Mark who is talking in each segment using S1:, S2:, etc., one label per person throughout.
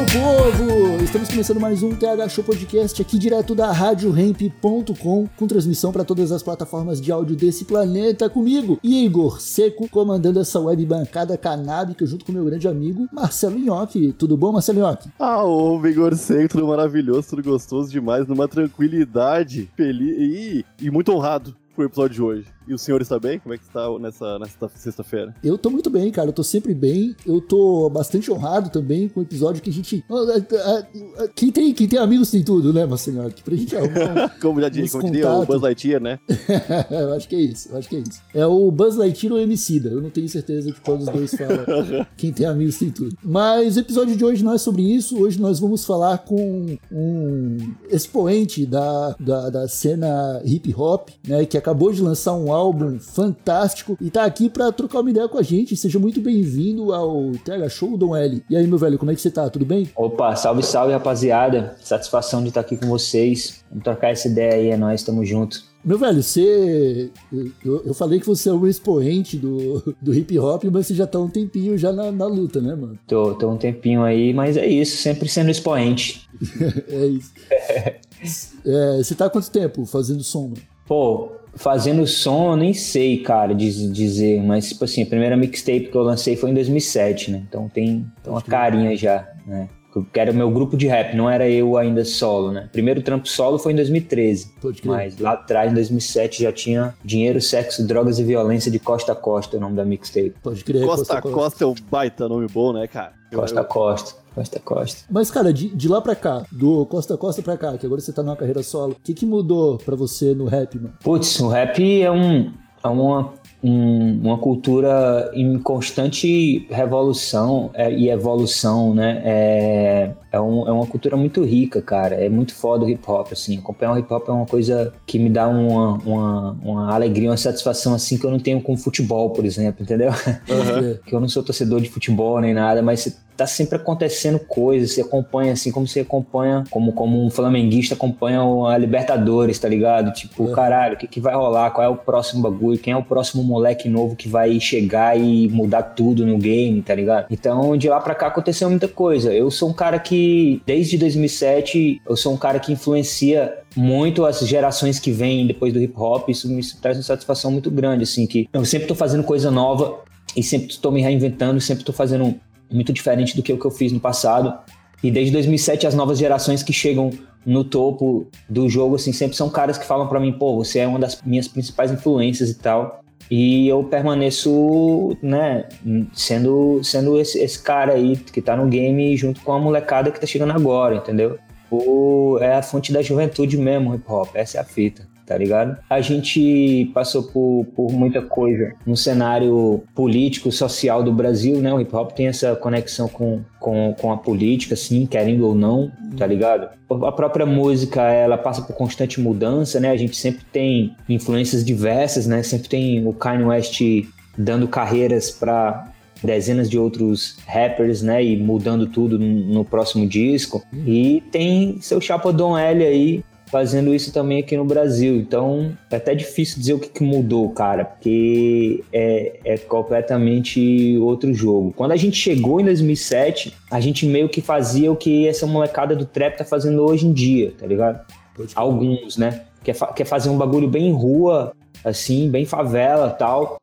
S1: Meu povo! Estamos começando mais um TH Show Podcast aqui direto da RadioRamp.com com transmissão para todas as plataformas de áudio desse planeta comigo, Igor Seco, comandando essa web bancada canábica junto com meu grande amigo Marcelo Nhoque. Tudo bom, Marcelo Nhoque?
S2: Ah, ô, Vigor Seco, tudo maravilhoso, tudo gostoso demais, numa tranquilidade, feliz e, e muito honrado com o episódio de hoje. E o senhor está bem? Como é que está nessa, nessa sexta-feira?
S1: Eu tô muito bem, cara. Eu tô sempre bem. Eu tô bastante honrado também com o episódio que a gente. Quem tem, quem tem amigos tem tudo, né, Marcelo? Que pra gente arrumar.
S2: como já disse, como diria o Buzz Lightyear, né?
S1: eu acho que é isso, eu acho que é isso. É o Buzz Lightyear ou o Emicida. Eu não tenho certeza de qual dos dois fala. quem tem amigos tem tudo. Mas o episódio de hoje não é sobre isso. Hoje nós vamos falar com um expoente da, da, da cena hip hop, né? Que acabou de lançar um álbum fantástico e tá aqui para trocar uma ideia com a gente. Seja muito bem-vindo ao TH Show, Dom L. E aí, meu velho, como é que você tá? Tudo bem?
S3: Opa, salve, salve, rapaziada. Satisfação de estar aqui com vocês. Vamos trocar essa ideia aí, é nóis, tamo junto.
S1: Meu velho, você. Eu, eu, falei que você é um expoente do, do hip hop, mas você já tá um tempinho já na, na luta, né, mano?
S3: Tô, tô um tempinho aí, mas é isso, sempre sendo expoente.
S1: é isso. é, você tá há quanto tempo fazendo som, mano?
S3: Pô, fazendo som, eu nem sei, cara, dizer, mas, tipo assim, a primeira mixtape que eu lancei foi em 2007, né? Então tem, tem uma carinha já, né? Que era o meu grupo de rap, não era eu ainda solo, né? Primeiro trampo solo foi em 2013. Mas lá atrás, em 2007, já tinha Dinheiro, Sexo, Drogas e Violência de Costa a Costa, o nome da mixtape.
S1: Pode crer.
S2: Costa a Costa, Costa é um baita nome bom, né, cara?
S3: Costa a Costa. Costa Costa.
S1: Mas, cara, de, de lá pra cá, do Costa Costa pra cá, que agora você tá numa carreira solo, o que, que mudou pra você no rap, mano?
S3: Putz, o rap é, um, é uma um, uma cultura em constante revolução é, e evolução, né? É, é, um, é, uma cultura muito rica, cara. É muito foda o hip hop, assim. Acompanhar o hip hop é uma coisa que me dá uma, uma, uma alegria, uma satisfação, assim, que eu não tenho com futebol, por exemplo, entendeu? Uhum. que eu não sou torcedor de futebol nem nada, mas tá sempre acontecendo coisas, você acompanha assim, como você acompanha, como, como um flamenguista acompanha a Libertadores, tá ligado? Tipo, uhum. caralho, o que, que vai rolar? Qual é o próximo bagulho? Quem é o próximo moleque novo que vai chegar e mudar tudo no game, tá ligado? Então, de lá pra cá aconteceu muita coisa. Eu sou um cara que, desde 2007, eu sou um cara que influencia muito as gerações que vêm depois do hip hop. Isso me traz uma satisfação muito grande, assim, que eu sempre tô fazendo coisa nova e sempre estou me reinventando, sempre estou fazendo muito diferente do que o que eu fiz no passado. E desde 2007 as novas gerações que chegam no topo do jogo assim sempre são caras que falam para mim, pô, você é uma das minhas principais influências e tal. E eu permaneço, né, sendo sendo esse, esse cara aí que tá no game junto com a molecada que tá chegando agora, entendeu? O, é a fonte da juventude mesmo, hip hop, essa é a fita tá ligado? A gente passou por, por muita coisa no cenário político, social do Brasil, né? O hip hop tem essa conexão com, com, com a política, assim, querendo ou não, tá ligado? A própria música, ela passa por constante mudança, né? A gente sempre tem influências diversas, né? Sempre tem o Kanye West dando carreiras para dezenas de outros rappers, né? E mudando tudo no, próximo disco. E tem seu chapa L aí, fazendo isso também aqui no Brasil. Então é até difícil dizer o que, que mudou, cara, porque é, é, completamente outro jogo. Quando a gente chegou em 2007, a gente meio que fazia o que essa molecada do trap tá fazendo hoje em dia, tá ligado? Alguns, né? Quer, fa quer fazer um bagulho bem rua, assim, bem favela tal.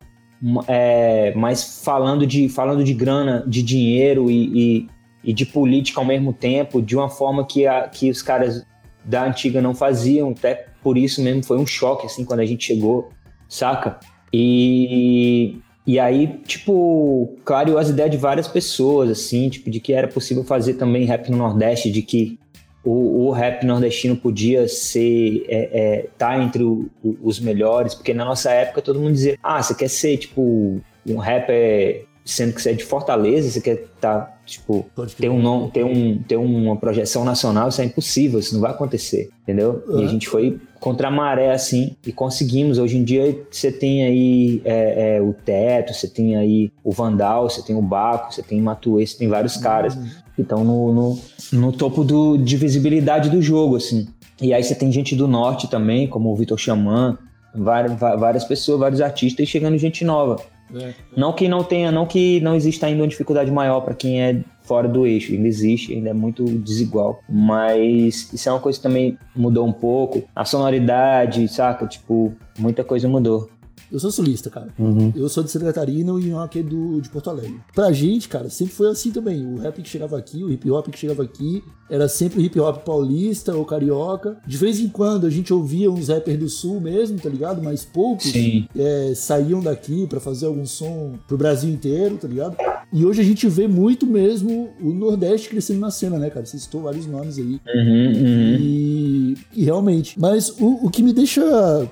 S3: É, mas falando de, falando de grana, de dinheiro e, e, e de política ao mesmo tempo, de uma forma que, a, que os caras da antiga não faziam, até por isso mesmo foi um choque, assim, quando a gente chegou, saca? E, e aí, tipo, clareou as ideias de várias pessoas, assim, tipo, de que era possível fazer também rap no Nordeste, de que o, o rap nordestino podia ser, é, é, tá entre o, o, os melhores, porque na nossa época todo mundo dizia, ah, você quer ser, tipo, um rapper, sendo que você é de Fortaleza, você quer tá, tipo, ter, um, nome- ter, um, ter uma projeção nacional, isso é impossível, isso não vai acontecer, entendeu? E a
S1: Uhum.
S3: gente foi contra a maré, assim, e conseguimos. Hoje em dia você tem aí é, é, o Teto, você tem aí o Vandal, você tem o Baco, você tem o Matuê, você tem vários caras que estão no, no, no topo do, de visibilidade do jogo, assim. E aí você tem gente do norte também, como o Vitor Xamã, várias, várias pessoas, vários artistas, e chegando gente nova.
S1: É.
S3: Não que não tenha, não que não exista ainda uma dificuldade maior para quem é fora do eixo, ainda existe, ainda é muito desigual. Mas isso é uma coisa que também mudou um pouco. A sonoridade, saca? Tipo, muita coisa mudou.
S1: Eu sou sulista, cara.
S3: Uhum.
S1: Eu sou de Santa Catarina e o aqui é do, de Porto Alegre. Pra gente, cara, sempre foi assim também. O rap que chegava aqui, o hip hop que chegava aqui, era sempre hip hop paulista ou carioca. De vez em quando a gente ouvia uns rappers do sul mesmo, tá ligado? Mas poucos é, saíam daqui pra fazer algum som pro Brasil inteiro, tá ligado? E hoje a gente vê muito mesmo o Nordeste crescendo na cena, né, cara? Você citou vários nomes aí.
S3: Uhum, uhum.
S1: E, e realmente. Mas o, o que me deixa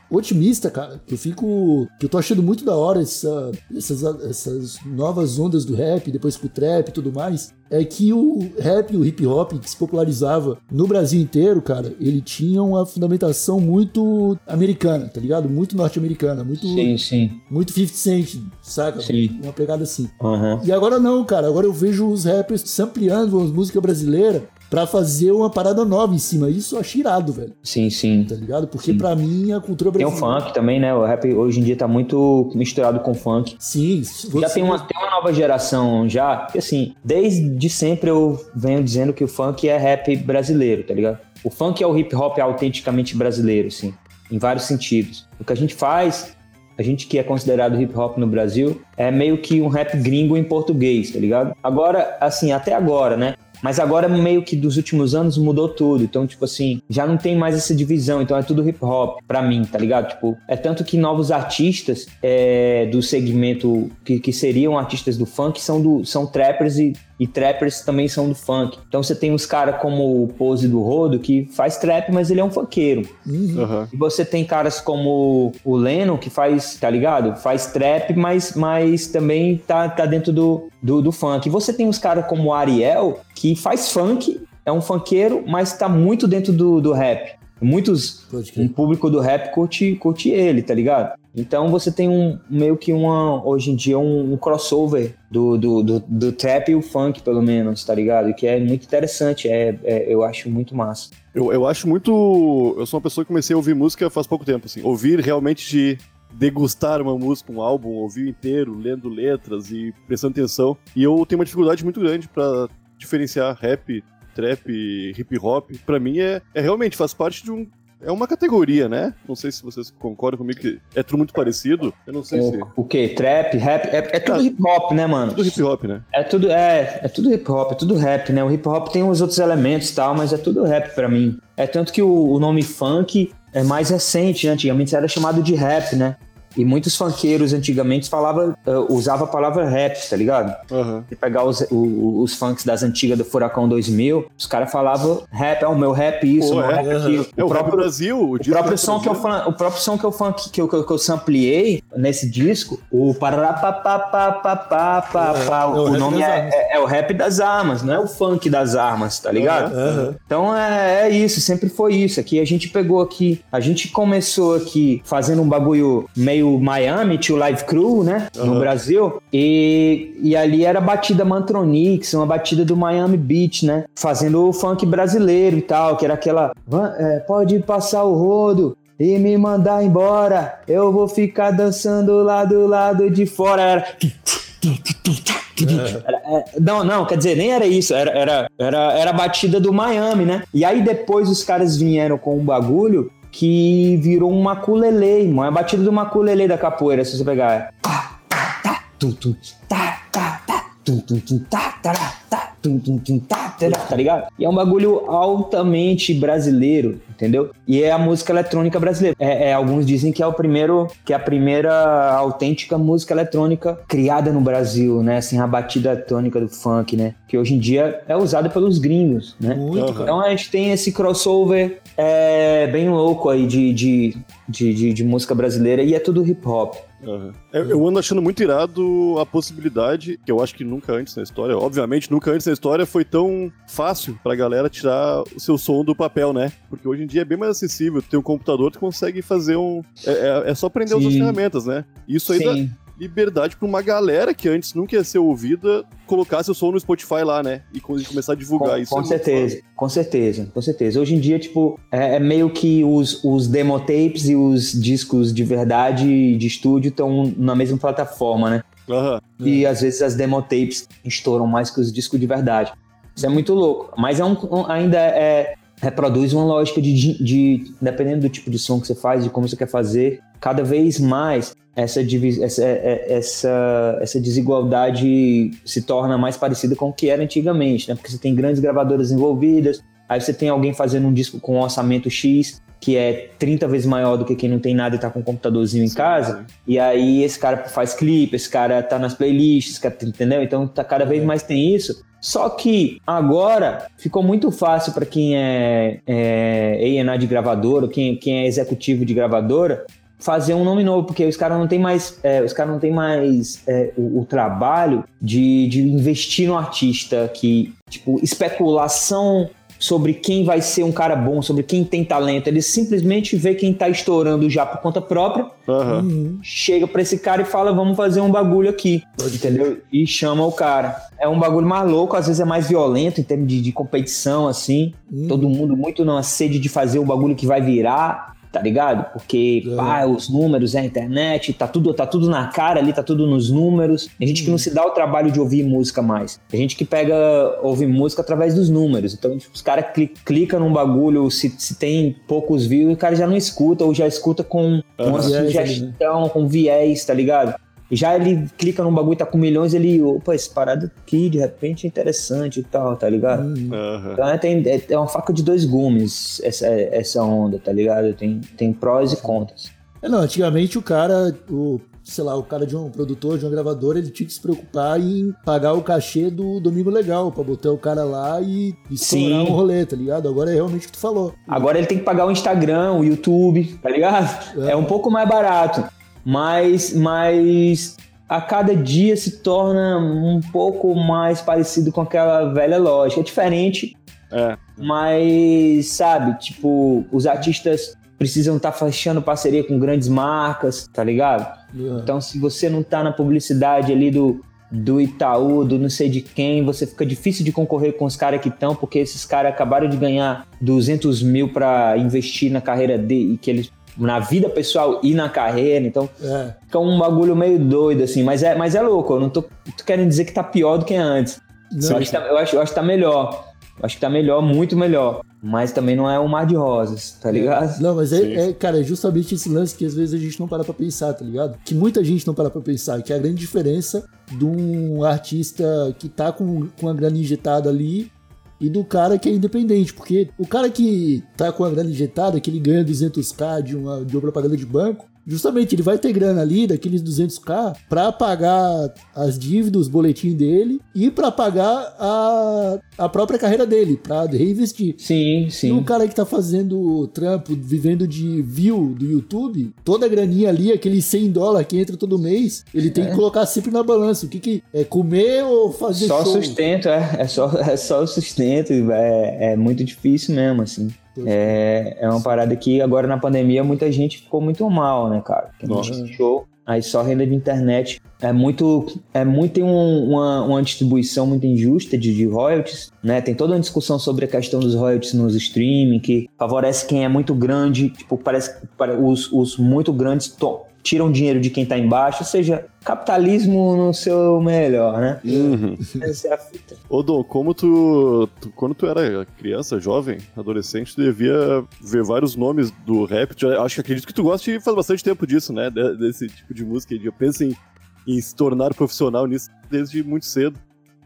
S1: otimista, cara, que eu fico. Que eu tô achando muito da hora essa- essas, essas novas ondas do rap, depois com o trap e tudo mais, é que o rap e o hip hop que se popularizava no Brasil inteiro, cara, ele tinha uma fundamentação muito americana, tá ligado? Muito norte-americana, muito,
S3: Sim, sim.
S1: muito 50 Cent, saca?
S3: Sim.
S1: Uma pegada assim.
S3: Uhum.
S1: E agora não, cara. Agora eu vejo os rappers sampleando as músicas brasileiras pra fazer uma parada nova em cima. Isso eu acho irado, velho.
S3: Sim, sim.
S1: Tá ligado? Porque pra mim a cultura
S3: Tem o
S1: brasileira.
S3: funk também, né? O rap hoje em dia tá muito misturado com funk.
S1: Sim,
S3: Já tem uma, tem uma nova geração já, que assim, desde sempre eu venho dizendo que o funk é rap brasileiro, tá ligado? O funk é o hip hop autenticamente brasileiro, assim, em vários sentidos. O que a gente faz, a gente que é considerado hip hop no Brasil, é meio que um rap gringo em português, tá ligado? Agora, assim, até agora, né? Mas agora, meio que dos últimos anos, mudou tudo. Então, tipo assim, já não tem mais essa divisão. Então, é tudo hip hop pra mim, tá ligado? Tipo, é tanto que novos artistas é, do segmento que, que seriam artistas do funk são, do, são trappers e, e trappers também são do funk. Então, você tem uns caras como o Pose do Rodo, que faz trap, mas ele é um funkeiro.
S1: Uhum.
S3: E você tem caras como o Leno, que faz, tá ligado? Faz trap, mas, mas também tá, tá dentro do, do, do funk. E você tem uns caras como o Ariel, que faz funk, é um funkeiro, mas tá muito dentro do, do rap. Muitos, um público do rap curte, curte ele, tá ligado? Então você tem um meio que uma, hoje em dia, um, um crossover do, do, do, do trap e o funk, pelo menos, tá ligado? Que é muito interessante, é, é- eu acho muito massa.
S2: Eu, eu acho muito. Eu sou uma pessoa que comecei a ouvir música faz pouco tempo, assim. Ouvir realmente de degustar uma música, um álbum, ouvir inteiro, lendo letras e prestando atenção. E eu tenho uma dificuldade muito grande pra diferenciar rap, trap, hip hop. Pra mim é, é realmente faz parte de um. É uma categoria, né? Não sei se vocês concordam comigo que é tudo muito parecido. Eu não sei se.
S3: O, o que? Trap, rap? É, é tudo
S2: Cara,
S3: hip hop, né, mano?
S2: Tudo hip hop, né?
S3: É tudo, é, é tudo hip hop, é tudo rap, né? O hip hop tem os outros elementos e tal, mas é tudo rap pra mim. É tanto que o, o nome funk é mais recente, né? Antigamente era chamado de rap, né? E muitos funkeiros antigamente falava, eh, usava a palavra rap, tá ligado? Se pegar os, o- os funks das antigas do Furacão 2000, os caras falavam rap, é o meu rap isso,
S2: Pô,
S3: o meu
S2: é.
S3: rap aquilo.
S2: É o, Rap Brasil, o,
S3: O
S2: disco
S3: próprio, som que eu,
S2: Brasil.
S3: o próprio som que eu, funk, que eu, que eu, que eu sampleei nesse disco, o pararapapapapapapá,
S1: É, é o
S3: o nome é, é, é o rap das armas, não é o funk das armas, tá ligado?
S1: Aham.
S3: Então é, é isso, sempre foi isso. Aqui a gente pegou aqui, a gente começou aqui fazendo um bagulho meio Miami, tio Live Crew, né? No
S2: Aham.
S3: Brasil. E, e ali era a batida Mantronix, uma batida do Miami Beach, né? Fazendo o funk brasileiro e tal, que era aquela. "Va- é, pode passar o rodo. E me mandar embora, eu vou ficar dançando lá do lado de fora. Era... Era- é, não, não, quer dizer, nem era isso, era, era, era, era a batida do Miami, né? E aí depois os caras vieram com um bagulho que virou um maculelê, irmão. É a batida do maculelê da capoeira, se você pegar. Tá, tá, tá, tum, tum, tá, tá, tá, tum, tum, tum, tá, tará, tá, tum, tum, tum, tá, tará, tá ligado? E é um bagulho altamente brasileiro, entendeu? E é a música eletrônica brasileira. É, é, alguns dizem que é o primeiro, que é a primeira autêntica música eletrônica criada no Brasil, né? Assim, a batida eletrônica do funk, né? Que hoje em dia é usada pelos gringos, né?
S1: Muito.
S3: Então a gente tem esse crossover é, bem louco aí de, de, de, de, de música brasileira e é tudo hip hop.
S2: Aham. Eu, eu ando achando muito irado a possibilidade, que eu acho que nunca antes na história, obviamente, nunca antes na história foi tão fácil pra galera tirar o seu som do papel, né? Porque hoje em dia é bem mais acessível. Tu tem um computador, tu consegue fazer um. É, é- é só aprender
S3: Sim.
S2: outras ferramentas, né? Isso aí dá
S3: Sim.
S2: Liberdade pra uma galera que antes nunca ia ser ouvida colocar seu som no Spotify lá, né? E co- começar a divulgar
S3: Com,
S2: isso.
S3: com
S2: é
S3: certeza, com certeza, com certeza. Hoje em dia, tipo, é, é meio que os, os demo tapes e os discos de verdade de estúdio estão na mesma plataforma, né?
S2: Aham.
S3: E às vezes as demo tapes estouram mais que os discos de verdade. Isso é muito louco. Mas é um, um- ainda é, reproduz uma lógica de, de, de- dependendo do tipo de som que você faz, de como você quer fazer, cada vez mais essa, essa, é- essa, essa desigualdade se torna mais parecida com o que era antigamente, né? Porque você tem grandes gravadoras envolvidas, aí você tem alguém fazendo um disco com um orçamento X, que é 30 vezes maior do que quem não tem nada e tá com um computadorzinho em casa. E aí esse cara faz clipe, esse cara tá nas playlists, cara, entendeu? Então tá, cada vez mais tem isso. Só que agora ficou muito fácil para quem é, é A&R de gravadora, quem, quem é executivo de gravadora, fazer um nome novo, porque os caras não tem mais, é, os caras não tem mais é, o, o trabalho de, de investir no artista, que tipo especulação sobre quem vai ser um cara bom, sobre quem tem talento. Eles simplesmente vê quem tá estourando já por conta própria.
S1: Uhum.
S3: chega pra esse cara e fala, vamos fazer um bagulho aqui, entendeu? E chama o cara. É um bagulho mais louco, às vezes é mais violento em termos de, de competição, assim.
S1: Uhum.
S3: Todo mundo muito na sede de fazer o bagulho que vai virar, tá ligado? Porque,
S1: É.
S3: pá, os números, é a internet, tá tudo, tá tudo na cara ali, tá tudo nos números. Tem gente que não se dá o trabalho de ouvir música mais. Tem gente que pega, ouve música através dos números. Então, tipo, os caras cli clicam num bagulho, se, se tem poucos views, o cara já não escuta, ou já escuta com uma
S1: né?
S3: sugestão, com viés, tá ligado? E já ele clica num bagulho, tá com milhões, ele, opa, esse parada aqui, de repente é interessante e tal, tá ligado?
S1: Uhum.
S3: Então é, tem- é- é uma faca de dois gumes essa, essa onda, tá ligado? Tem, tem prós e contras.
S1: É, não, antigamente o cara, o, sei lá, o cara de um produtor, de uma gravadora, ele tinha que se preocupar em pagar o cachê do Domingo Legal, pra botar o cara lá e estourar
S3: Sim.
S1: um rolê, tá ligado? Agora é realmente o que tu falou.
S3: Agora ele tem que pagar o Instagram, o YouTube, tá ligado?
S1: É.
S3: É um pouco mais barato. Mas, mas a cada dia se torna um pouco mais parecido com aquela velha lógica. É diferente,
S2: É.
S3: mas, sabe, tipo, os artistas precisam estar fechando parceria com grandes marcas, tá ligado?
S1: É.
S3: Então, se você não tá na publicidade ali do, do Itaú, do não sei de quem, você fica difícil de concorrer com os caras que estão, porque esses caras acabaram de ganhar 200 mil para investir na carreira dele, que eles na vida pessoal e na carreira, então
S1: É.
S3: fica um bagulho meio doido, assim, mas é, mas é louco, eu não tô, tô querendo dizer que tá pior do que antes.
S1: Não,
S3: Eu acho, que tá, eu, acho, eu acho que tá melhor. Eu acho que tá melhor, muito melhor. Mas também não é um mar de rosas, tá ligado?
S1: Não, mas é, é, cara, é justamente esse lance que às vezes a gente não para pra pensar, tá ligado? Que muita gente não para pra pensar, que é a grande diferença de um artista que tá com, com a grana injetada ali e do cara que é independente, porque o cara que tá com a grana injetada, que ele ganha 200k de uma, de uma propaganda de banco, justamente ele vai ter grana ali daqueles 200k pra pagar as dívidas, os boletins dele e pra pagar a, a própria carreira dele, pra reinvestir.
S3: Sim,
S1: E o
S3: sim.
S1: cara que tá fazendo trampo, vivendo de view do YouTube, toda a graninha ali, aquele 100 dólares que entra todo mês, ele tem que colocar sempre na balança. O que que é comer ou fazer
S3: Só
S1: show?
S3: sustento, é. É só, é só o sustento. É, é muito difícil mesmo, assim. É, é uma parada que agora na pandemia muita gente ficou muito mal, né, cara? Não
S2: Nossa.
S3: show. Aí só renda de internet. É muito. É muito tem um- uma, uma distribuição muito injusta de, de royalties, né? Tem toda uma discussão sobre a questão dos royalties nos streaming, que favorece quem é muito grande. Tipo, parece que os, os muito grandes to- tiram dinheiro de quem tá embaixo. Ou seja, capitalismo no seu melhor, né?
S2: Uhum.
S3: Essa é a fita.
S2: Ô Dom, como tu, tu- Quando tu era criança, jovem, adolescente, tu devia ver vários nomes do rap. Acho que acredito que tu gosta e faz bastante tempo disso, né? de- Desse tipo de música. Eu penso em, em se tornar profissional nisso desde muito cedo.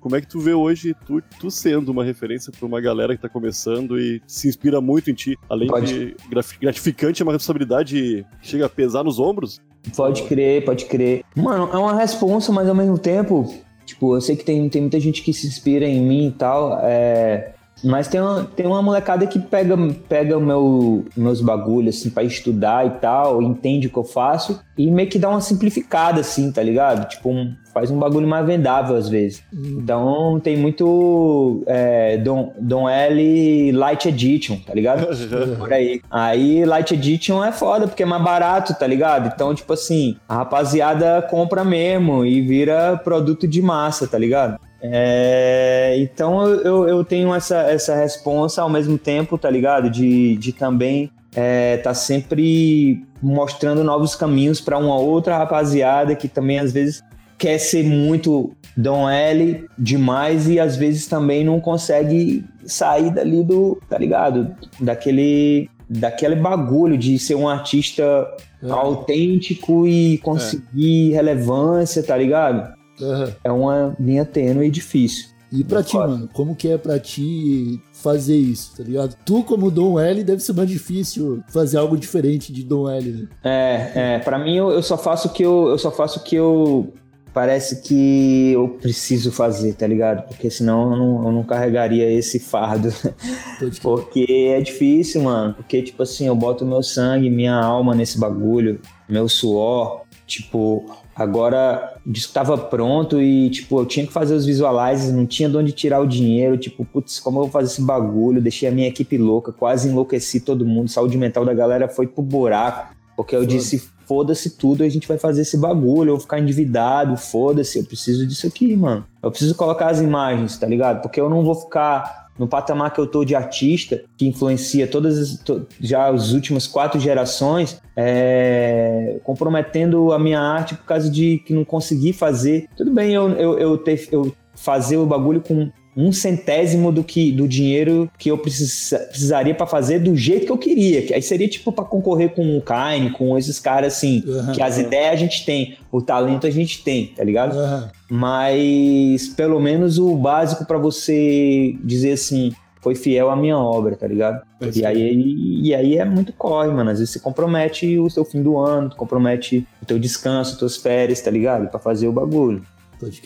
S2: Como é que tu vê hoje tu, tu sendo uma referência pra uma galera que tá começando e se inspira muito em ti? Além
S3: Pode.
S2: de gratificante, é uma responsabilidade que chega a pesar nos ombros?
S3: Pode crer, pode crer. Mano, é uma responsa, mas ao mesmo tempo, tipo, eu sei que tem, tem muita gente que se inspira em mim e tal. É, Mas tem uma, tem uma molecada que pega, pega meu, meus bagulhos, assim, pra estudar e tal, entende o que eu faço e meio que dá uma simplificada, assim, tá ligado? Tipo, um, faz um bagulho mais vendável às vezes. Então tem muito é, Dom, Dom L Light Edition, tá ligado? Por aí. Aí Light Edition é foda porque é mais barato, tá ligado? Então, tipo assim, a rapaziada compra mesmo e vira produto de massa, tá ligado? É, então eu, eu tenho essa, essa responsa ao mesmo tempo, tá ligado? De, de também é, tá sempre mostrando novos caminhos para uma outra rapaziada que também às vezes quer ser muito Dom L demais e às vezes também não consegue sair dali do, tá ligado? Daquele daquele bagulho de ser um artista é. autêntico e conseguir é. relevância, tá ligado? Uhum. É uma linha tênue e difícil.
S1: E pra ti, mano, como que é pra ti fazer isso, tá ligado? Tu, como Dom L, deve ser mais difícil fazer algo diferente de Dom L, né?
S3: É, é. Pra mim, eu, eu só faço o que eu, eu só faço o que eu parece que eu preciso fazer, tá ligado? Porque senão eu não, eu não carregaria esse fardo. Porque é difícil, mano. Porque, tipo assim, eu boto meu sangue, minha alma nesse bagulho, meu suor. Tipo, agora estava pronto e, tipo, eu tinha que fazer os visualizers, não tinha de onde tirar o dinheiro. Tipo, putz, como eu vou fazer esse bagulho? Deixei a minha equipe louca, quase enlouqueci todo mundo. Saúde mental da galera foi pro buraco. Porque eu Foda. disse, foda-se tudo, a gente vai fazer esse bagulho, eu vou ficar endividado, foda-se, eu preciso disso aqui, mano. Eu preciso colocar as imagens, tá ligado? Porque eu não vou ficar no patamar que eu tô de artista, que influencia todas as, to, já as últimas quatro gerações, é, comprometendo a minha arte por causa de que não consegui fazer. Tudo bem eu, eu, eu, ter, eu fazer o bagulho com um centésimo do que do dinheiro que eu precis, precisaria para fazer do jeito que eu queria. Que aí seria tipo para concorrer com o Kaine, com esses caras assim, uhum, que as ideias a gente tem, o talento a gente tem, tá ligado? Uhum. Mas pelo menos o básico para você dizer assim, foi fiel à minha obra, tá ligado? e aí, e aí é muito corre, mano. Às vezes você compromete o seu fim do ano, compromete o teu descanso, tuas férias, tá ligado? Para fazer o bagulho.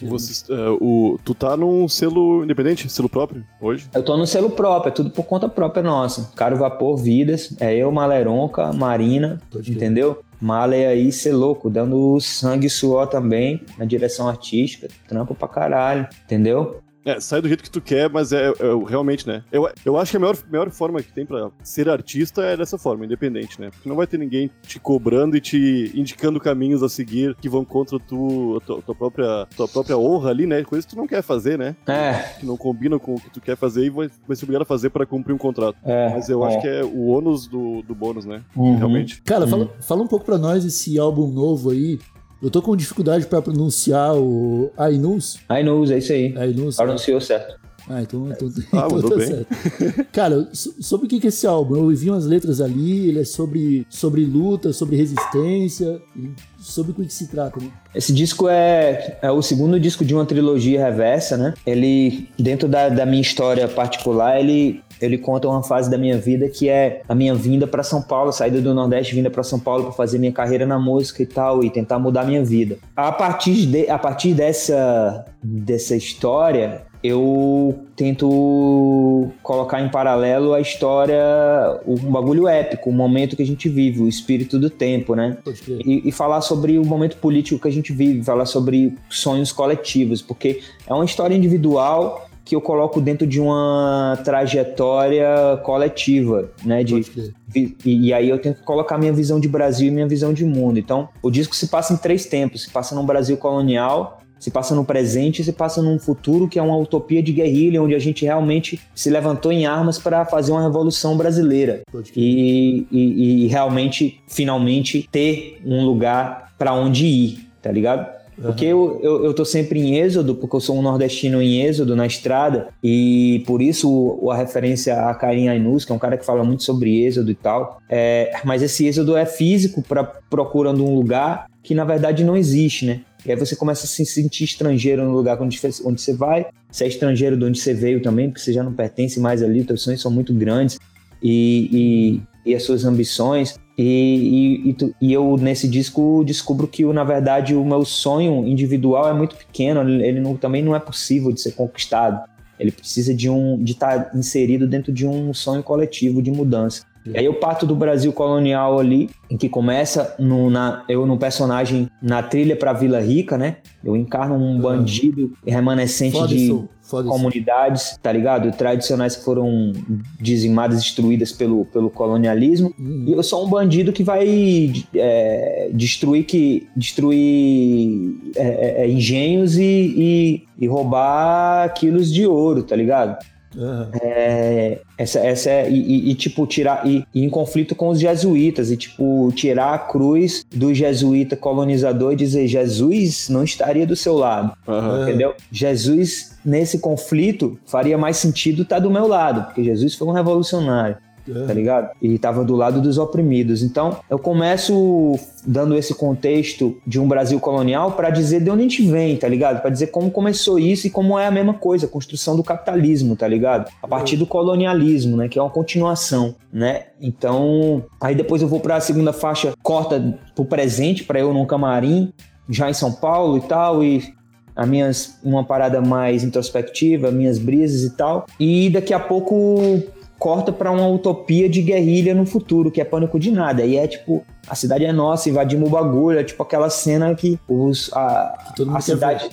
S2: Você, uh, o, tu tá num selo independente, selo próprio, hoje?
S3: Eu tô no selo próprio, é tudo por conta própria nossa. Caro Vapor Vidas, é eu, Maleronca, Marina, entendeu? Male aí, ser louco, dando sangue e suor também na direção artística, trampo pra caralho, entendeu?
S2: É, sai do jeito que tu quer, mas é, é, realmente, né? Eu, eu acho que a melhor, melhor forma que tem pra ser artista é dessa forma, independente, né? Porque não vai ter ninguém te cobrando e te indicando caminhos a seguir que vão contra tu, a tua, tua, própria, tua própria honra ali, né? Coisas que tu não quer fazer, né?
S3: É.
S2: Que não combinam com o que tu quer fazer e vai, vai ser obrigado a fazer para cumprir um contrato. É, mas eu é. acho que é o ônus do, do bônus, né? Uhum. Realmente.
S1: Cara, uhum. fala, fala um pouco pra nós esse álbum novo aí. Eu tô com dificuldade para pronunciar o Ainus.
S3: Ainus, é isso aí.
S1: Ainus.
S3: Pronunciou certo.
S1: Ah, então, então, ah, então tá bem. certo. Cara, sobre o que é esse álbum? Eu vi umas letras ali, ele é sobre, sobre luta, sobre resistência, sobre o que se trata, né?
S3: Esse disco é, é o segundo disco de uma trilogia reversa, né? Ele, dentro da, da minha história particular, ele ele conta uma fase da minha vida que é a minha vinda para São Paulo, saída do Nordeste, vinda para São Paulo para fazer minha carreira na música e tal e tentar mudar minha vida. A partir de, a partir dessa dessa história, eu tento colocar em paralelo a história, o um bagulho épico, o momento que a gente vive, o espírito do tempo, né? E, e, falar sobre o momento político que a gente vive, falar sobre sonhos coletivos, porque é uma história individual que eu coloco dentro de uma trajetória coletiva, né? De, e, e, aí eu tenho que colocar minha visão de Brasil e minha visão de mundo. Então, o disco se passa em três tempos: se passa num Brasil colonial, se passa no presente e se passa num futuro que é uma utopia de guerrilha, onde a gente realmente se levantou em armas para fazer uma revolução brasileira e, e, e realmente, finalmente, ter um lugar para onde ir, tá ligado? Porque eu, eu, eu tô sempre em êxodo, porque eu sou um nordestino em êxodo na estrada, e por isso a referência a Karim Ainus, que é um cara que fala muito sobre êxodo e tal. É, mas esse êxodo é físico, para procurando um lugar que na verdade não existe, né? E aí você começa a se sentir estrangeiro no lugar onde, onde você vai. Você é estrangeiro de onde você veio também, porque você já não pertence mais ali, os teus sonhos são muito grandes. E, e, as suas ambições. E, e, e, e, eu, nesse disco, descubro que, na verdade, o meu sonho individual é muito pequeno, ele não, também não é possível de ser conquistado. Ele precisa de um de estar inserido dentro de um sonho coletivo de mudança. E aí eu parto do Brasil colonial ali, em que começa no, na, eu no personagem na trilha para Vila Rica, né? Eu encarno um bandido remanescente
S1: Foda
S3: de
S1: isso.
S3: Comunidades, tá ligado? Tradicionais que foram dizimadas, destruídas pelo, pelo colonialismo.
S1: Hum.
S3: E eu sou um bandido que vai é, destruir que destruir é, é, engenhos e, e, e roubar quilos de ouro, tá ligado?
S1: Aham.
S3: É, essa, essa é, e, e- tipo, tirar, e, e em conflito com os jesuítas, e tipo, tirar a cruz do jesuíta colonizador e dizer, Jesus não estaria do seu lado,
S2: Aham.
S3: entendeu? Jesus, nesse conflito, faria mais sentido estar do meu lado, porque Jesus foi um revolucionário tá ligado? E tava do lado dos oprimidos. Então, eu começo dando esse contexto de um Brasil colonial para dizer de onde a gente vem, tá ligado? Para dizer como começou isso e como é a mesma coisa, a construção do capitalismo, tá ligado? A partir do colonialismo, né, que é uma continuação, né? Então, aí depois eu vou para a segunda faixa, corta pro presente para eu num camarim, já em São Paulo e tal e a minhas uma parada mais introspectiva, minhas brisas e tal. E daqui a pouco corta pra uma utopia de guerrilha no futuro, que é pânico de nada. E é tipo, a cidade é nossa, invadimos o bagulho, é tipo aquela cena que os a, a cidade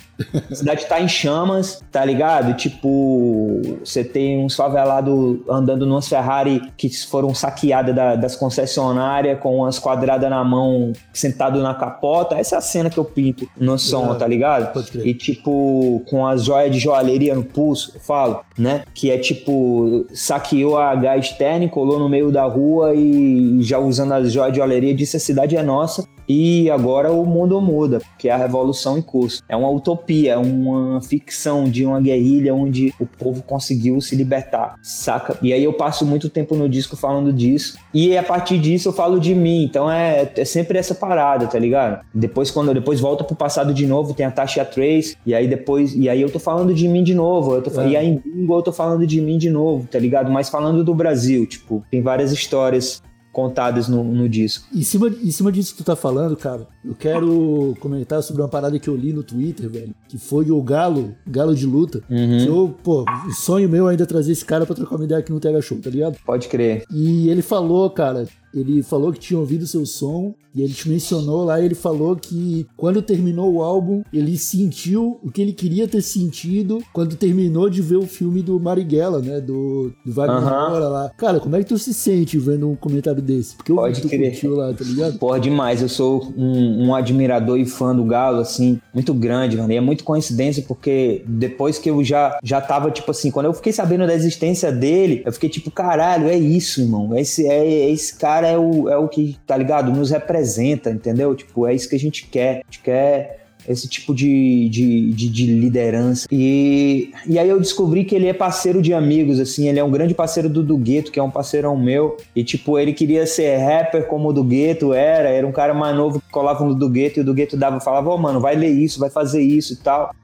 S3: a cidade tá em chamas, tá ligado? Tipo, você tem uns favelados andando numas Ferrari que foram saqueadas da- das concessionárias com umas quadradas na mão, sentado na capota. Essa é a cena que eu pinto no som,
S1: Ah,
S3: tá ligado? E tipo, com as joias de joalheria no pulso, eu falo, né? Que é tipo, saqueou a gás externa, e colou no meio da rua e já usando as joias de joalheria disse a cidade é nossa e agora o mundo muda, que é a revolução em curso. É uma utopia, é uma ficção de uma guerrilha onde o povo conseguiu se libertar, saca? E aí eu passo muito tempo no disco falando disso. E a partir disso eu falo de mim. Então é, é sempre essa parada, tá ligado? Depois quando depois volta pro passado de novo, tem a Tasha Trace, e aí depois e aí eu tô falando de mim de novo. Eu tô,
S1: É.
S3: E aí em bingo eu tô falando de mim de novo, tá ligado? Mas falando do Brasil, tipo, tem várias histórias contadas no, no disco.
S1: Em cima, em cima disso que tu tá falando, cara, eu quero comentar sobre uma parada que eu li no Twitter, velho. Que foi o Galo, Galo de Luta.
S3: Uhum.
S1: Que eu, pô, o sonho meu é ainda trazer esse cara pra trocar uma ideia aqui no TH Show, tá ligado?
S3: Pode crer.
S1: E ele falou, cara, ele falou que tinha ouvido seu som e ele te mencionou lá. Ele falou que quando terminou o álbum, ele sentiu o que ele queria ter sentido quando terminou de ver o filme do Marighella, né? Do, do Wagner
S3: Aham.
S1: Moura lá. Cara, como é que tu se sente vendo um comentário desse? Porque eu
S3: Pode
S1: que tu
S3: crer.
S1: curtiu lá, tá ligado?
S3: Porra, demais. Eu sou um, um admirador e fã do Galo, assim, muito grande, mano. E é muito coincidência, porque depois que eu já, já tava, tipo assim, quando eu fiquei sabendo da existência dele, eu fiquei tipo, caralho, é isso, irmão. Esse, é, esse cara é o, é o que, tá ligado? Nos representa, entendeu? Tipo, é isso que a gente quer. A gente quer esse tipo de, de, de, de liderança. E, e aí eu descobri que ele é parceiro de amigos, assim, ele é um grande parceiro do do Gueto, que é um parceirão meu. E tipo, ele queria ser rapper como o do Gueto era, era um cara mais novo que colava no do Gueto e o do Gueto dava, falava, ô mano, vai ler isso, vai fazer isso e tal.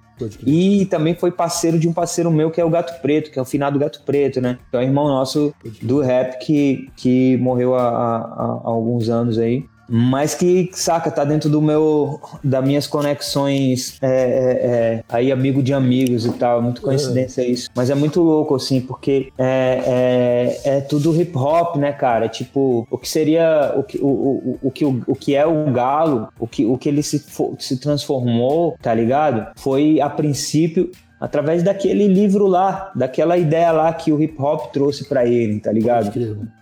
S3: E também foi parceiro de um parceiro meu que é o Gato Preto, que é o finado Gato Preto, né? Que é um irmão nosso do rap que, que morreu há, há- há alguns anos aí. Mas que, saca, tá dentro do meu. das minhas conexões é, é, é, aí, amigo de amigos e tal. Muito coincidência isso. Mas é muito louco, assim, porque é, é, é tudo hip hop, né, cara? Tipo, o que seria. O que, o, o, o, que, o, o que é o Galo, o que, o que ele se, se transformou, tá ligado? Foi, a princípio, através daquele livro lá, daquela ideia lá que o hip hop trouxe pra ele, tá ligado?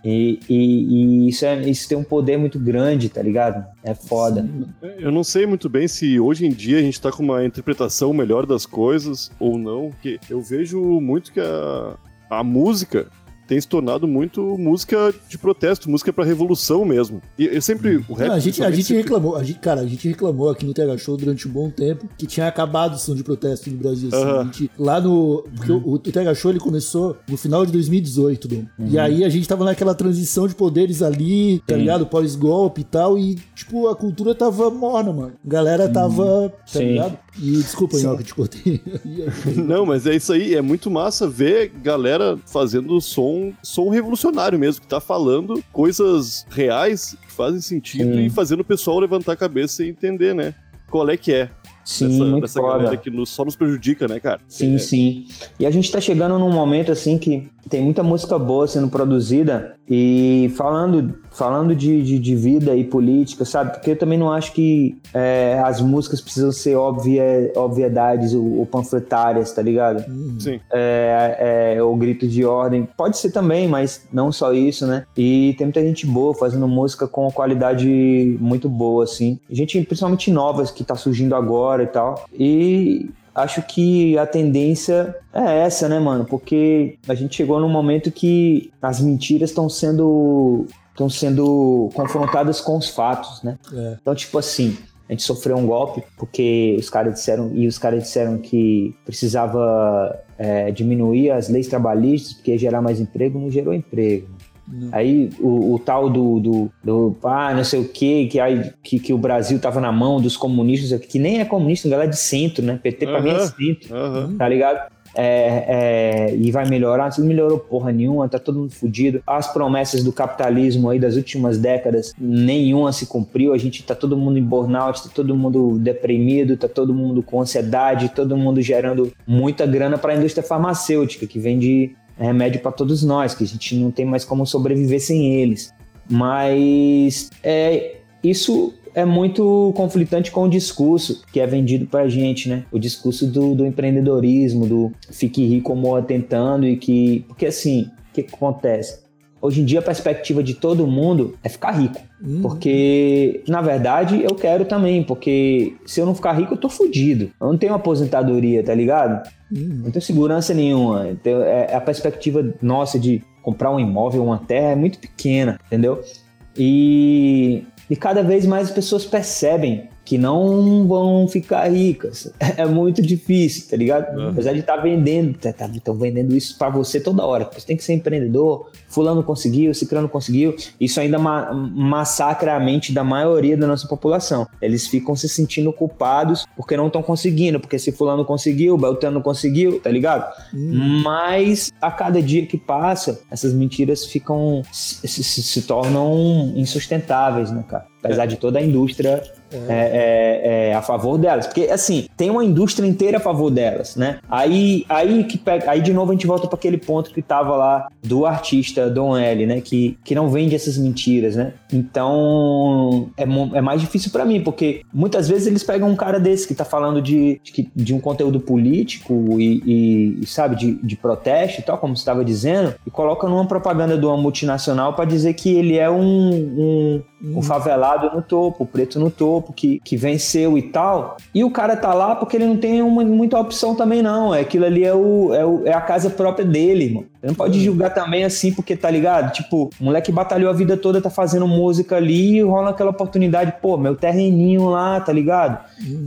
S3: E, e- e isso, é, isso tem um poder muito grande, tá ligado? É foda.
S1: Sim, mano.
S2: Eu não sei muito bem se hoje em dia a gente tá com uma interpretação melhor das coisas ou não, porque eu vejo muito que a, a música tem se tornado muito música de protesto, música pra revolução mesmo. E eu sempre. O rap,
S1: Não, a gente, a gente
S2: sempre-
S1: reclamou, a gente, cara, a gente reclamou aqui no TH Show durante um bom tempo que tinha acabado o som de protesto no Brasil. assim.
S2: Aham.
S1: A gente- lá no. Porque o, o TH Show ele começou no final de 2018, Dom. E aí a gente tava naquela transição de poderes ali, tá ligado? Pós-golpe e tal. E, tipo, a cultura tava morna, mano. A galera tava. Tá
S3: Sim.
S1: ligado? E desculpa, eu te cortei.
S2: Não, mas é isso aí, é muito massa ver galera fazendo som, som revolucionário mesmo, que tá falando coisas reais que fazem sentido
S3: Sim.
S2: e fazendo o pessoal levantar a cabeça e entender, né? Qual é que é.
S3: Sim,
S2: dessa,
S3: muito
S2: dessa
S3: foda.
S2: galera que nos- só nos prejudica, né, cara?
S3: Sim,
S2: É,
S3: sim. E a gente tá chegando num momento assim que tem muita música boa sendo produzida e falando, falando de, de, de vida e política, sabe? Porque eu também não acho que é, as músicas precisam ser óbvia, obviedades ou, ou panfletárias, tá ligado?
S2: Sim.
S3: é, é, o grito de ordem. Pode ser também, mas não só isso, né? E tem muita gente boa fazendo música com qualidade muito boa, assim. Gente principalmente novas que tá surgindo agora e tal. E acho que a tendência é essa, né, mano? Porque a gente chegou num momento que as mentiras estão sendo estão sendo confrontadas com os fatos, né?
S1: É.
S3: Então, tipo assim, a gente sofreu um golpe porque os caras disseram e os caras disseram que precisava é, diminuir as leis trabalhistas porque ia gerar mais emprego, não gerou emprego. Aí o, o tal do, do, do ah, não sei o quê, que, aí, que, que o Brasil tava na mão dos comunistas, que nem é comunista, galera de centro, né? PT pra mim é centro,
S2: Aham.
S3: tá ligado? É, é, e vai melhorar, não melhorou porra nenhuma, tá todo mundo fudido. As promessas do capitalismo aí das últimas décadas, nenhuma se cumpriu. A gente tá todo mundo em burnout, tá todo mundo deprimido, tá todo mundo com ansiedade, todo mundo gerando muita grana para a indústria farmacêutica, que vende remédio para todos nós, que a gente não tem mais como sobreviver sem eles. Mas é, isso é muito conflitante com o discurso que é vendido pra gente, né? O discurso do, do empreendedorismo, do fique rico morra tentando e que... Porque assim, o que acontece? Hoje em dia a perspectiva de todo mundo é ficar rico. Porque, na verdade, eu quero também, porque se eu não ficar rico, eu tô fudido. Eu não tenho aposentadoria, tá ligado? Não tenho segurança nenhuma. Então, é, a perspectiva nossa de comprar um imóvel, uma terra, é muito pequena, entendeu? E, e cada vez mais as pessoas percebem que não vão ficar ricas. É muito difícil, tá ligado? Apesar de estar vendendo, estão vendendo isso para você toda hora. Você tem que ser empreendedor, fulano conseguiu, ciclano conseguiu. Isso ainda ma massacra a mente da maioria da nossa população. Eles ficam se sentindo culpados porque não estão conseguindo, porque se fulano conseguiu, Beltrano conseguiu, tá ligado? Mas a cada dia que passa, essas mentiras ficam se, se- se tornam insustentáveis, né, cara? Apesar de toda a indústria é, é, é a favor delas. Porque, assim, tem uma indústria inteira a favor delas, né? Aí, aí, que pega, aí de novo, a gente volta para aquele ponto que tava lá do artista Dom L, né? Que, que não vende essas mentiras, né? Então, é, é mais difícil para mim, porque muitas vezes eles pegam um cara desse que tá falando de, de, de um conteúdo político e, e- e, sabe, de, de protesto e tal, como você estava dizendo, e colocam numa propaganda de uma multinacional para dizer que ele é um, um, um favelado no topo, o preto no topo, que, que venceu e tal. E o cara tá lá porque ele não tem uma, muita opção também, não. É aquilo ali é, o, é, o- é a casa própria dele, irmão. Você não pode julgar também assim, porque tá ligado? Tipo, o moleque batalhou a vida toda, tá fazendo música ali e rola aquela oportunidade, pô, meu terreninho lá, tá ligado?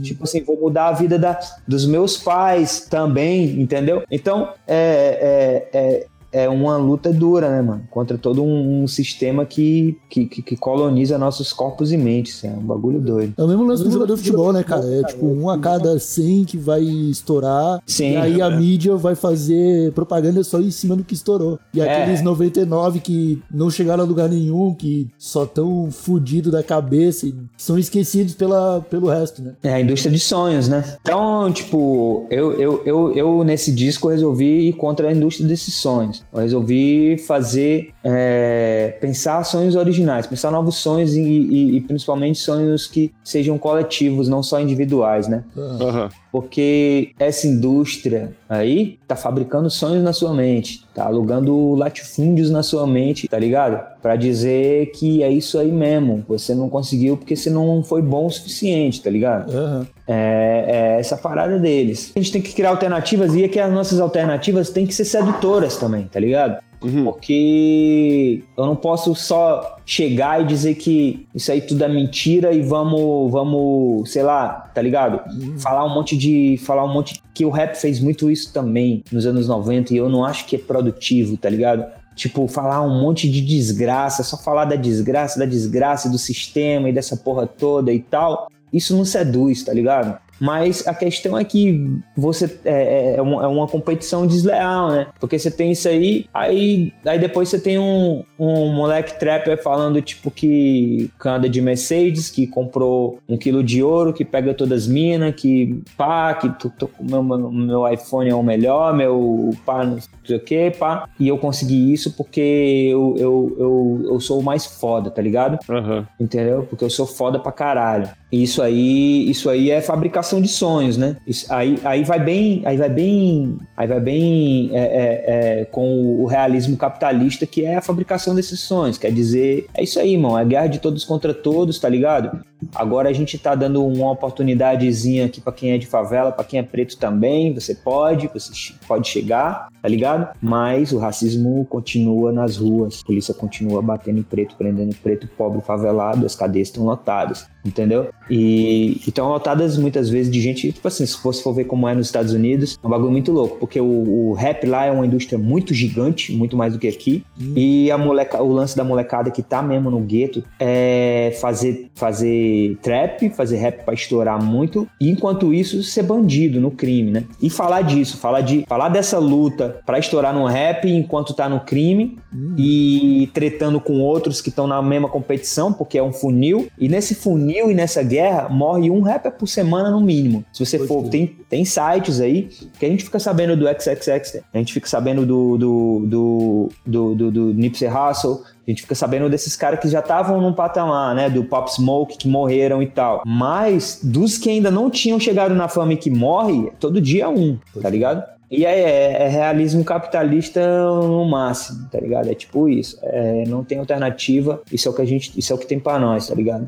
S3: Tipo assim, vou mudar a vida da, dos meus pais também, entendeu? Então, é, é, é, é uma luta dura, né, mano? Contra todo um, um sistema que, que, que- que coloniza nossos corpos e mentes. É um bagulho doido.
S1: É o mesmo lance do jogador de futebol, né, cara? É tipo um a cada 100 que vai estourar.
S3: Sim.
S1: E aí a mídia vai fazer propaganda só em cima do que estourou. E
S3: É.
S1: aqueles 99 que não chegaram a lugar nenhum, que só tão fudido da cabeça e são esquecidos pela, pelo resto, né?
S3: É a indústria de sonhos, né? Então, tipo, eu, eu, eu, eu nesse disco resolvi ir contra a indústria desses sonhos. Eu resolvi fazer, é, pensar sonhos originais, pensar novos sonhos e, e- e principalmente sonhos que sejam coletivos, não só individuais, né?
S2: Aham.
S3: Porque essa indústria aí tá fabricando sonhos na sua mente, tá alugando latifúndios na sua mente, tá ligado? Pra dizer que é isso aí mesmo. Você não conseguiu porque você não foi bom o suficiente, tá ligado?
S1: Aham.
S3: É, é essa parada deles. A gente tem que criar alternativas e é que as nossas alternativas têm que ser sedutoras também, tá ligado? Porque eu não posso só chegar e dizer que isso aí tudo é mentira e vamos, vamos, sei lá, tá ligado? Falar um monte de, falar um monte que o rap fez muito isso também nos anos 90 e eu não acho que é produtivo, tá ligado? Tipo, falar um monte de desgraça, só falar da desgraça, da desgraça do sistema e dessa porra toda e tal. Isso não seduz, tá ligado? Mas a questão é que você é, é, é uma, é uma competição desleal, né? Porque você tem isso aí, aí, aí depois você tem um, um moleque trapper falando, tipo, que anda de Mercedes, que comprou um quilo de ouro, que pega todas as minas, que pá, que tu, tu, meu, meu, iPhone é o melhor, meu pá, não sei o que, pá. E eu consegui isso porque eu, eu, eu, eu sou o mais foda, tá ligado?
S2: Aham.
S3: Entendeu? Porque eu sou foda pra caralho. Isso aí, isso aí é fabricação de sonhos, né? Isso, aí, aí vai bem, aí vai bem, aí vai bem é, é, é, com o realismo capitalista que é a fabricação desses sonhos. Quer dizer, é isso aí, irmão. É guerra de todos contra todos, tá ligado? Agora a gente tá dando uma oportunidadezinha aqui pra quem é de favela, pra quem é preto também. Você pode, você pode chegar, tá ligado? Mas o racismo continua nas ruas. A polícia continua batendo em preto, prendendo preto, pobre, favelado. As cadeias estão lotadas, entendeu? E estão lotadas muitas vezes de gente, tipo assim, se você for ver como é nos Estados Unidos, é um bagulho muito louco, porque o, o rap lá é uma indústria muito gigante, muito mais do que aqui. E a moleca, o lance da molecada que tá mesmo no gueto é fazer, fazer trap, fazer rap pra estourar muito, e enquanto isso ser bandido no crime, né? E falar disso, falar de falar dessa luta pra estourar no rap enquanto tá no crime e tretando com outros que estão na mesma competição, porque é um funil, e nesse funil e nessa guerra morre um rapper por semana no mínimo. Se você for, tem, tem sites aí que a gente fica sabendo do XXX, a gente fica sabendo do, do, do, do, do, do Nipsey Hussle, a gente fica sabendo desses caras que já estavam num patamar, né? Do Pop Smoke, que morreram e tal. Mas dos que ainda não tinham chegado na fama e que morre, todo dia um, tá ligado? E é, é- é realismo capitalista no máximo, tá ligado? É tipo isso. É, não tem alternativa. Isso é o que a gente. Isso é o que tem pra nós, tá ligado?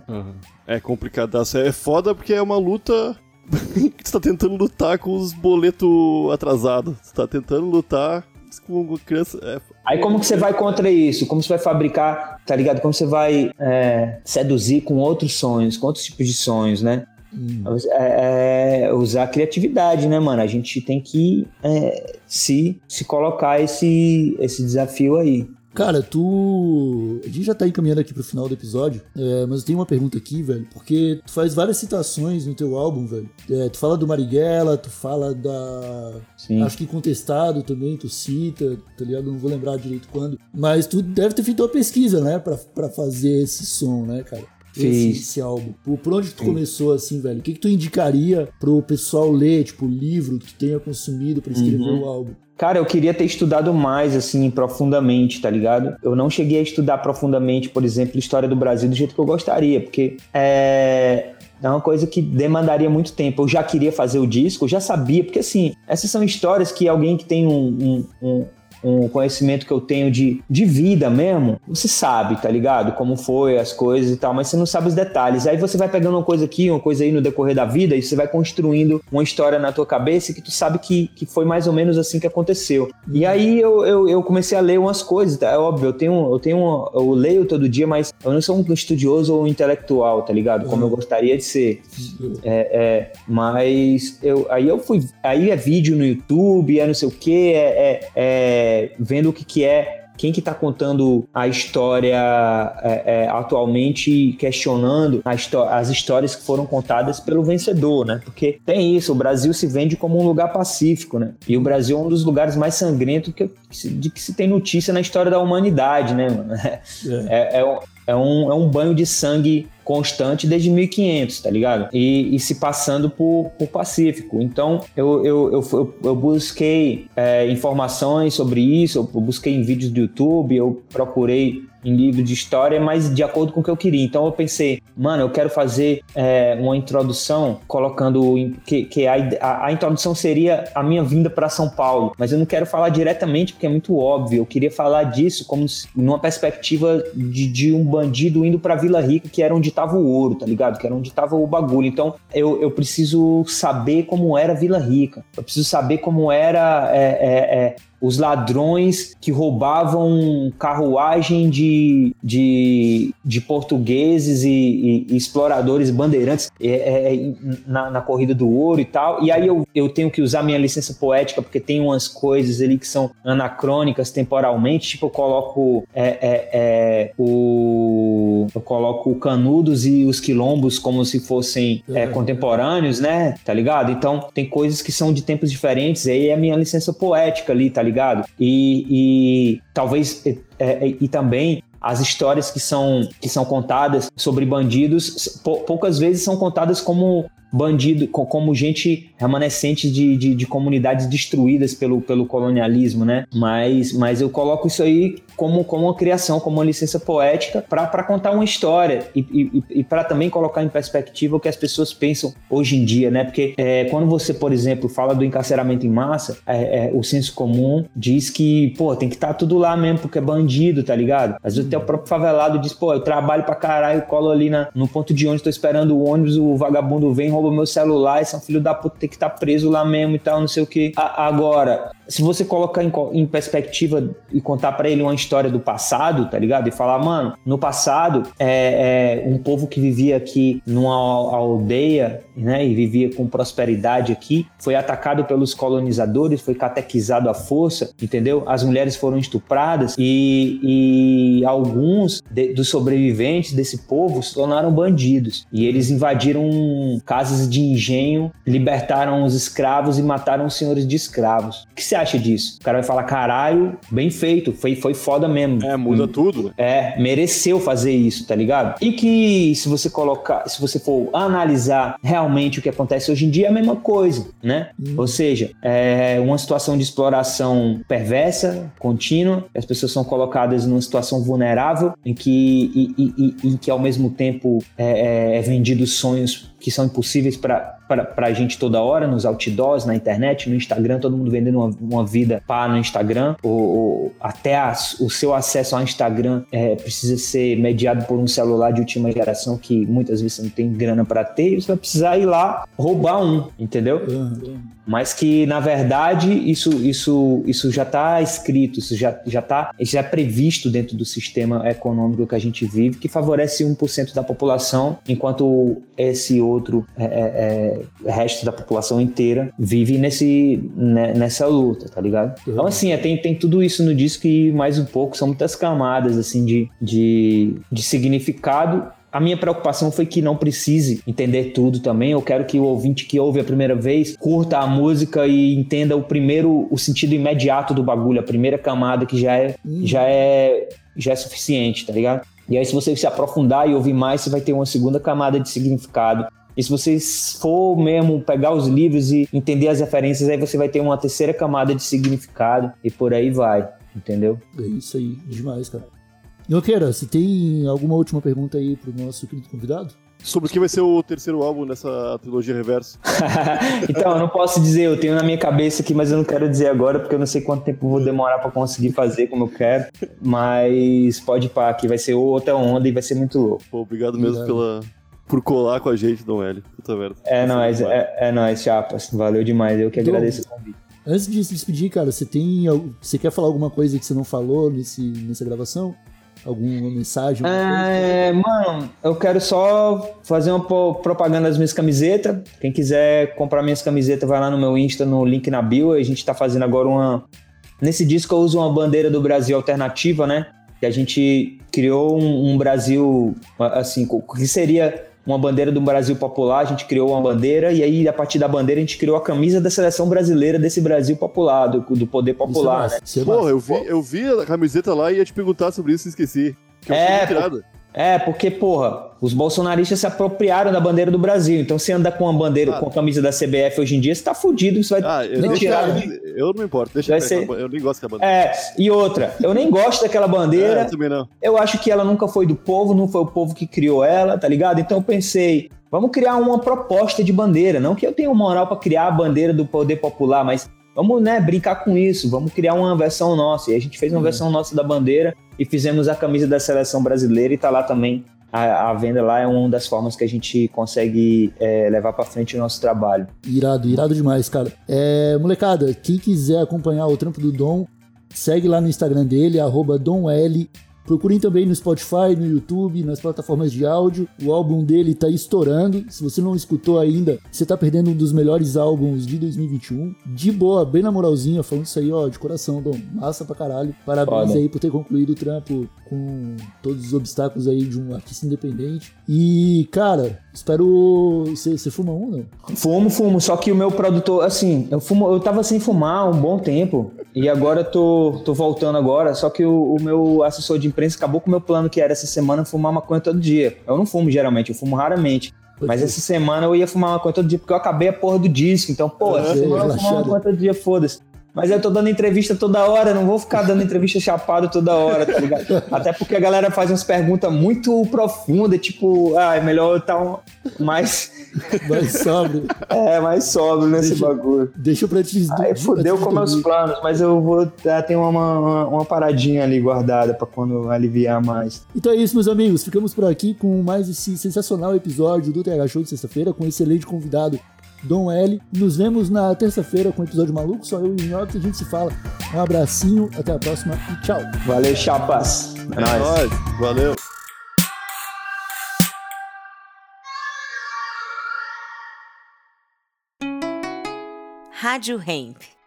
S2: É complicadaço. É foda porque é uma luta você tá tentando lutar com os boletos atrasados. Você tá tentando lutar com criança. É,
S3: Aí como que você vai contra isso? Como você vai fabricar, tá ligado? Como você vai é, seduzir com outros sonhos, com outros tipos de sonhos, né? É, é, usar a criatividade, né, mano? A gente tem que é, se, se colocar esse, esse desafio aí.
S1: Cara, tu. A gente já tá encaminhando aqui pro final do episódio, é, mas eu tenho uma pergunta aqui, velho, porque tu faz várias citações no teu álbum, velho. É, tu fala do Marighella, tu fala da.
S3: Sim.
S1: Acho que Contestado também, tu cita, tá ligado? Não vou lembrar direito quando. Mas tu deve ter feito uma pesquisa, né, pra, pra fazer esse som, né, cara? Esse, esse álbum. Por, por onde tu começou, assim, velho? O que, que tu indicaria pro pessoal ler, tipo, livro que tenha consumido pra escrever
S3: Uhum.
S1: o álbum?
S3: Cara, eu queria ter estudado mais, assim, profundamente, tá ligado? Eu não cheguei a estudar profundamente, por exemplo, história do Brasil do jeito que eu gostaria, porque é. É uma coisa que demandaria muito tempo. Eu já queria fazer o disco, eu já sabia, porque assim, essas são histórias que alguém que tem um, um, um, um conhecimento que eu tenho de, de vida mesmo, você sabe, tá ligado? Como foi as coisas e tal, mas você não sabe os detalhes. Aí você vai pegando uma coisa aqui, uma coisa aí no decorrer da vida, e você vai construindo uma história na tua cabeça que tu sabe que, que foi mais ou menos assim que aconteceu. E aí eu, eu, eu comecei a ler umas coisas, tá? É óbvio, eu tenho, eu tenho, eu leio todo dia, mas eu não sou um estudioso ou intelectual, tá ligado? Como eu gostaria de ser. É, é, mas eu, aí eu fui. Aí é vídeo no YouTube, é não sei o que, é, é- é vendo o que, que é. Quem que tá contando a história é, é, atualmente, questionando as histórias que foram contadas pelo vencedor, né? Porque tem isso, o Brasil se vende como um lugar pacífico, né? E o Brasil é um dos lugares mais sangrentos que, de que se tem notícia na história da humanidade, né, mano? É, é um- é um, é um banho de sangue constante desde 1500, tá ligado? E, e se passando por, por Pacífico. Então, eu, eu, eu, eu- busquei é, informações sobre isso, eu busquei em vídeos do YouTube, eu procurei em livros de história, mas de acordo com o que eu queria. Então, eu pensei, mano, eu quero fazer é, uma introdução colocando que, que a, a, a introdução seria a minha vinda para São Paulo, mas eu não quero falar diretamente porque é muito óbvio. Eu queria falar disso como se- numa perspectiva de, de um bandido indo para Vila Rica, que era onde tava o ouro, tá ligado? Que era onde tava o bagulho. Então eu, eu preciso saber como era Vila Rica. Eu preciso saber como era é, é, é, os ladrões que roubavam carruagem de, de, de portugueses e, e- e exploradores bandeirantes é, é, na, na corrida do ouro e tal. E aí eu, eu tenho que usar minha licença poética porque tem umas coisas ali que são anacrônicas temporalmente. Tipo, eu coloco é, é, é, o eu coloco Canudos e os quilombos como se fossem é, contemporâneos, né? Tá ligado? Então tem coisas que são de tempos diferentes, aí é a minha licença poética ali, tá ligado? E, e talvez é, é, e também as histórias que são, que são contadas sobre bandidos poucas vezes são contadas como bandido, como gente remanescente de, de, de, comunidades destruídas pelo, pelo colonialismo, né? Mas, mas eu coloco isso aí como, como uma criação, como uma licença poética para contar uma história e, e, e para também colocar em perspectiva o que as pessoas pensam hoje em dia, né? Porque é, quando você, por exemplo, fala do encarceramento em massa, é, é, o senso comum diz que, pô, tem que estar tá tudo lá mesmo porque é bandido, tá ligado? Às vezes até o próprio favelado diz, pô, eu trabalho pra caralho, colo ali na, no ponto de ônibus, tô esperando o ônibus, o vagabundo vem, rouba meu celular, esse é um filho da puta, tem que estar tá preso lá mesmo e tal, não sei o que. Agora, se você colocar em, em perspectiva e contar para ele uma história do passado, tá ligado? E falar, mano, no passado, é, é um povo que vivia aqui numa aldeia, né, e vivia com prosperidade aqui, foi atacado pelos colonizadores, foi catequizado à força, entendeu? As mulheres foram estupradas e, e alguns de, dos sobreviventes desse povo se tornaram bandidos. E eles invadiram casas de engenho, libertaram os escravos e mataram os senhores de escravos. O que você acha disso? O cara vai falar, caralho, bem feito, foi, foi foda mesmo.
S2: É, muda tudo.
S3: É, mereceu fazer isso, tá ligado? E que se você colocar, se você for analisar realmente o que acontece hoje em dia, é a mesma coisa, né? Hum. Ou seja, é uma situação de exploração perversa, contínua, as pessoas são colocadas numa situação vulnerável, em que, e, e, e, em que ao mesmo tempo é, é, é vendido sonhos que são impossíveis para a gente toda hora, nos outdoors, na internet, no Instagram, todo mundo vendendo uma, uma vida pá no Instagram, ou, ou até o seu acesso ao Instagram é, precisa ser mediado por um celular de última geração que muitas vezes você não tem grana para ter, e você vai precisar ir lá roubar um, entendeu? Uhum. Mas que, na verdade, isso, isso, isso já está escrito, isso já, já, tá, já é previsto dentro do sistema econômico que a gente vive, que favorece 1% da população, enquanto esse outro é, é, é, resto da população inteira vive nesse, né, nessa luta, tá ligado? Uhum. Então, assim, é, tem, tem tudo isso no disco e mais um pouco, são muitas camadas, assim, de, de, de significado a minha preocupação foi que não precise entender tudo também. Eu quero que o ouvinte que ouve a primeira vez curta a música e entenda o primeiro, o sentido imediato do bagulho, a primeira camada que já é, hum. já é, já é suficiente, tá ligado? E aí, se você se aprofundar e ouvir mais, você vai ter uma segunda camada de significado. E se você for mesmo pegar os livros e entender as referências, aí você vai ter uma terceira camada de significado e por aí vai, entendeu?
S1: É isso aí, demais, cara. Noqueira, você tem alguma última pergunta aí pro nosso querido convidado?
S2: Sobre o que vai ser o terceiro álbum nessa trilogia reverso.
S3: então, eu não posso dizer, eu tenho na minha cabeça aqui, mas eu não quero dizer agora, porque eu não sei quanto tempo eu vou demorar para conseguir fazer como eu quero. Mas pode ir pá, que vai ser outra onda e vai ser muito louco.
S2: Pô, obrigado mesmo pela, por colar com a gente, Dom Hélio. Puta merda.
S3: É nóis, é, é nóis, chapas. Valeu demais, eu que agradeço o convite.
S1: Antes de se despedir, cara, você tem. Você quer falar alguma coisa que você não falou nesse, nessa gravação? Alguma mensagem?
S3: É, mano, eu quero só fazer uma propaganda das minhas camisetas. Quem quiser comprar minhas camisetas, vai lá no meu Insta, no link na bio. A gente tá fazendo agora uma. Nesse disco eu uso uma bandeira do Brasil alternativa, né? Que a gente criou um, um Brasil, assim, que seria uma bandeira do Brasil popular, a gente criou uma bandeira e aí a partir da bandeira a gente criou a camisa da seleção brasileira desse Brasil popular, do, do poder popular,
S2: isso é né? Porra, eu vi, eu vi a camiseta lá e ia te perguntar sobre isso e esqueci.
S3: Que eu é, é, porque, porra, os bolsonaristas se apropriaram da bandeira do Brasil. Então, se anda com a bandeira, ah. com a camisa da CBF hoje em dia, você tá fudido, você vai
S2: ah, eu, tirar. Eu não me importo, deixa eu ser... Eu nem gosto daquela bandeira.
S3: É, e outra, eu nem gosto daquela bandeira.
S2: É, eu também não.
S3: Eu acho que ela nunca foi do povo, não foi o povo que criou ela, tá ligado? Então eu pensei, vamos criar uma proposta de bandeira. Não que eu tenha moral para criar a bandeira do poder popular, mas vamos né, brincar com isso, vamos criar uma versão nossa. E a gente fez uma uhum. versão nossa da bandeira e fizemos a camisa da seleção brasileira e tá lá também. A, a venda lá é uma das formas que a gente consegue é, levar para frente o nosso trabalho.
S1: Irado, irado demais, cara. É, molecada, quem quiser acompanhar o trampo do Dom, segue lá no Instagram dele, arroba Procurem também no Spotify, no YouTube, nas plataformas de áudio. O álbum dele tá estourando. Se você não escutou ainda, você tá perdendo um dos melhores álbuns de 2021. De boa, bem na moralzinha, falando isso aí, ó, de coração, Dom. Massa pra caralho. Parabéns
S3: Foda.
S1: aí por ter concluído o trampo com todos os obstáculos aí de um artista independente. E, cara, espero. Você fuma um, não?
S3: Fumo, fumo, só que o meu produtor, assim, eu fumo, eu tava sem fumar um bom tempo. E agora eu tô, tô voltando agora, só que o, o meu assessor de acabou com o meu plano, que era essa semana fumar maconha todo dia. Eu não fumo geralmente, eu fumo raramente. Mas essa semana eu ia fumar maconha todo dia, porque eu acabei a porra do disco. Então, pô, essa semana eu vou fumar maconha todo dia, foda-se. Mas eu tô dando entrevista toda hora, não vou ficar dando entrevista chapado toda hora, tá ligado? Até porque a galera faz umas perguntas muito profundas, tipo, ah, é melhor eu estar um, mais,
S1: Mas sobre.
S3: é, mais sóbrio nesse
S1: Deixa-
S3: bagulho.
S1: Deixa pra te
S3: Aí fudeu com meus planos, mas eu vou ah, ter uma, uma, uma paradinha ali guardada pra quando aliviar mais.
S1: Então é isso, meus amigos. Ficamos por aqui com mais esse sensacional episódio do TH Show de sexta-feira, com um excelente convidado, Dom L. Nos vemos na terça-feira com um episódio maluco, só eu e o Nhoque, a gente se fala. Um abracinho, até a próxima e tchau.
S3: Valeu, chapas. É nóis.
S2: Nóis, valeu.
S4: Rádio Hemp.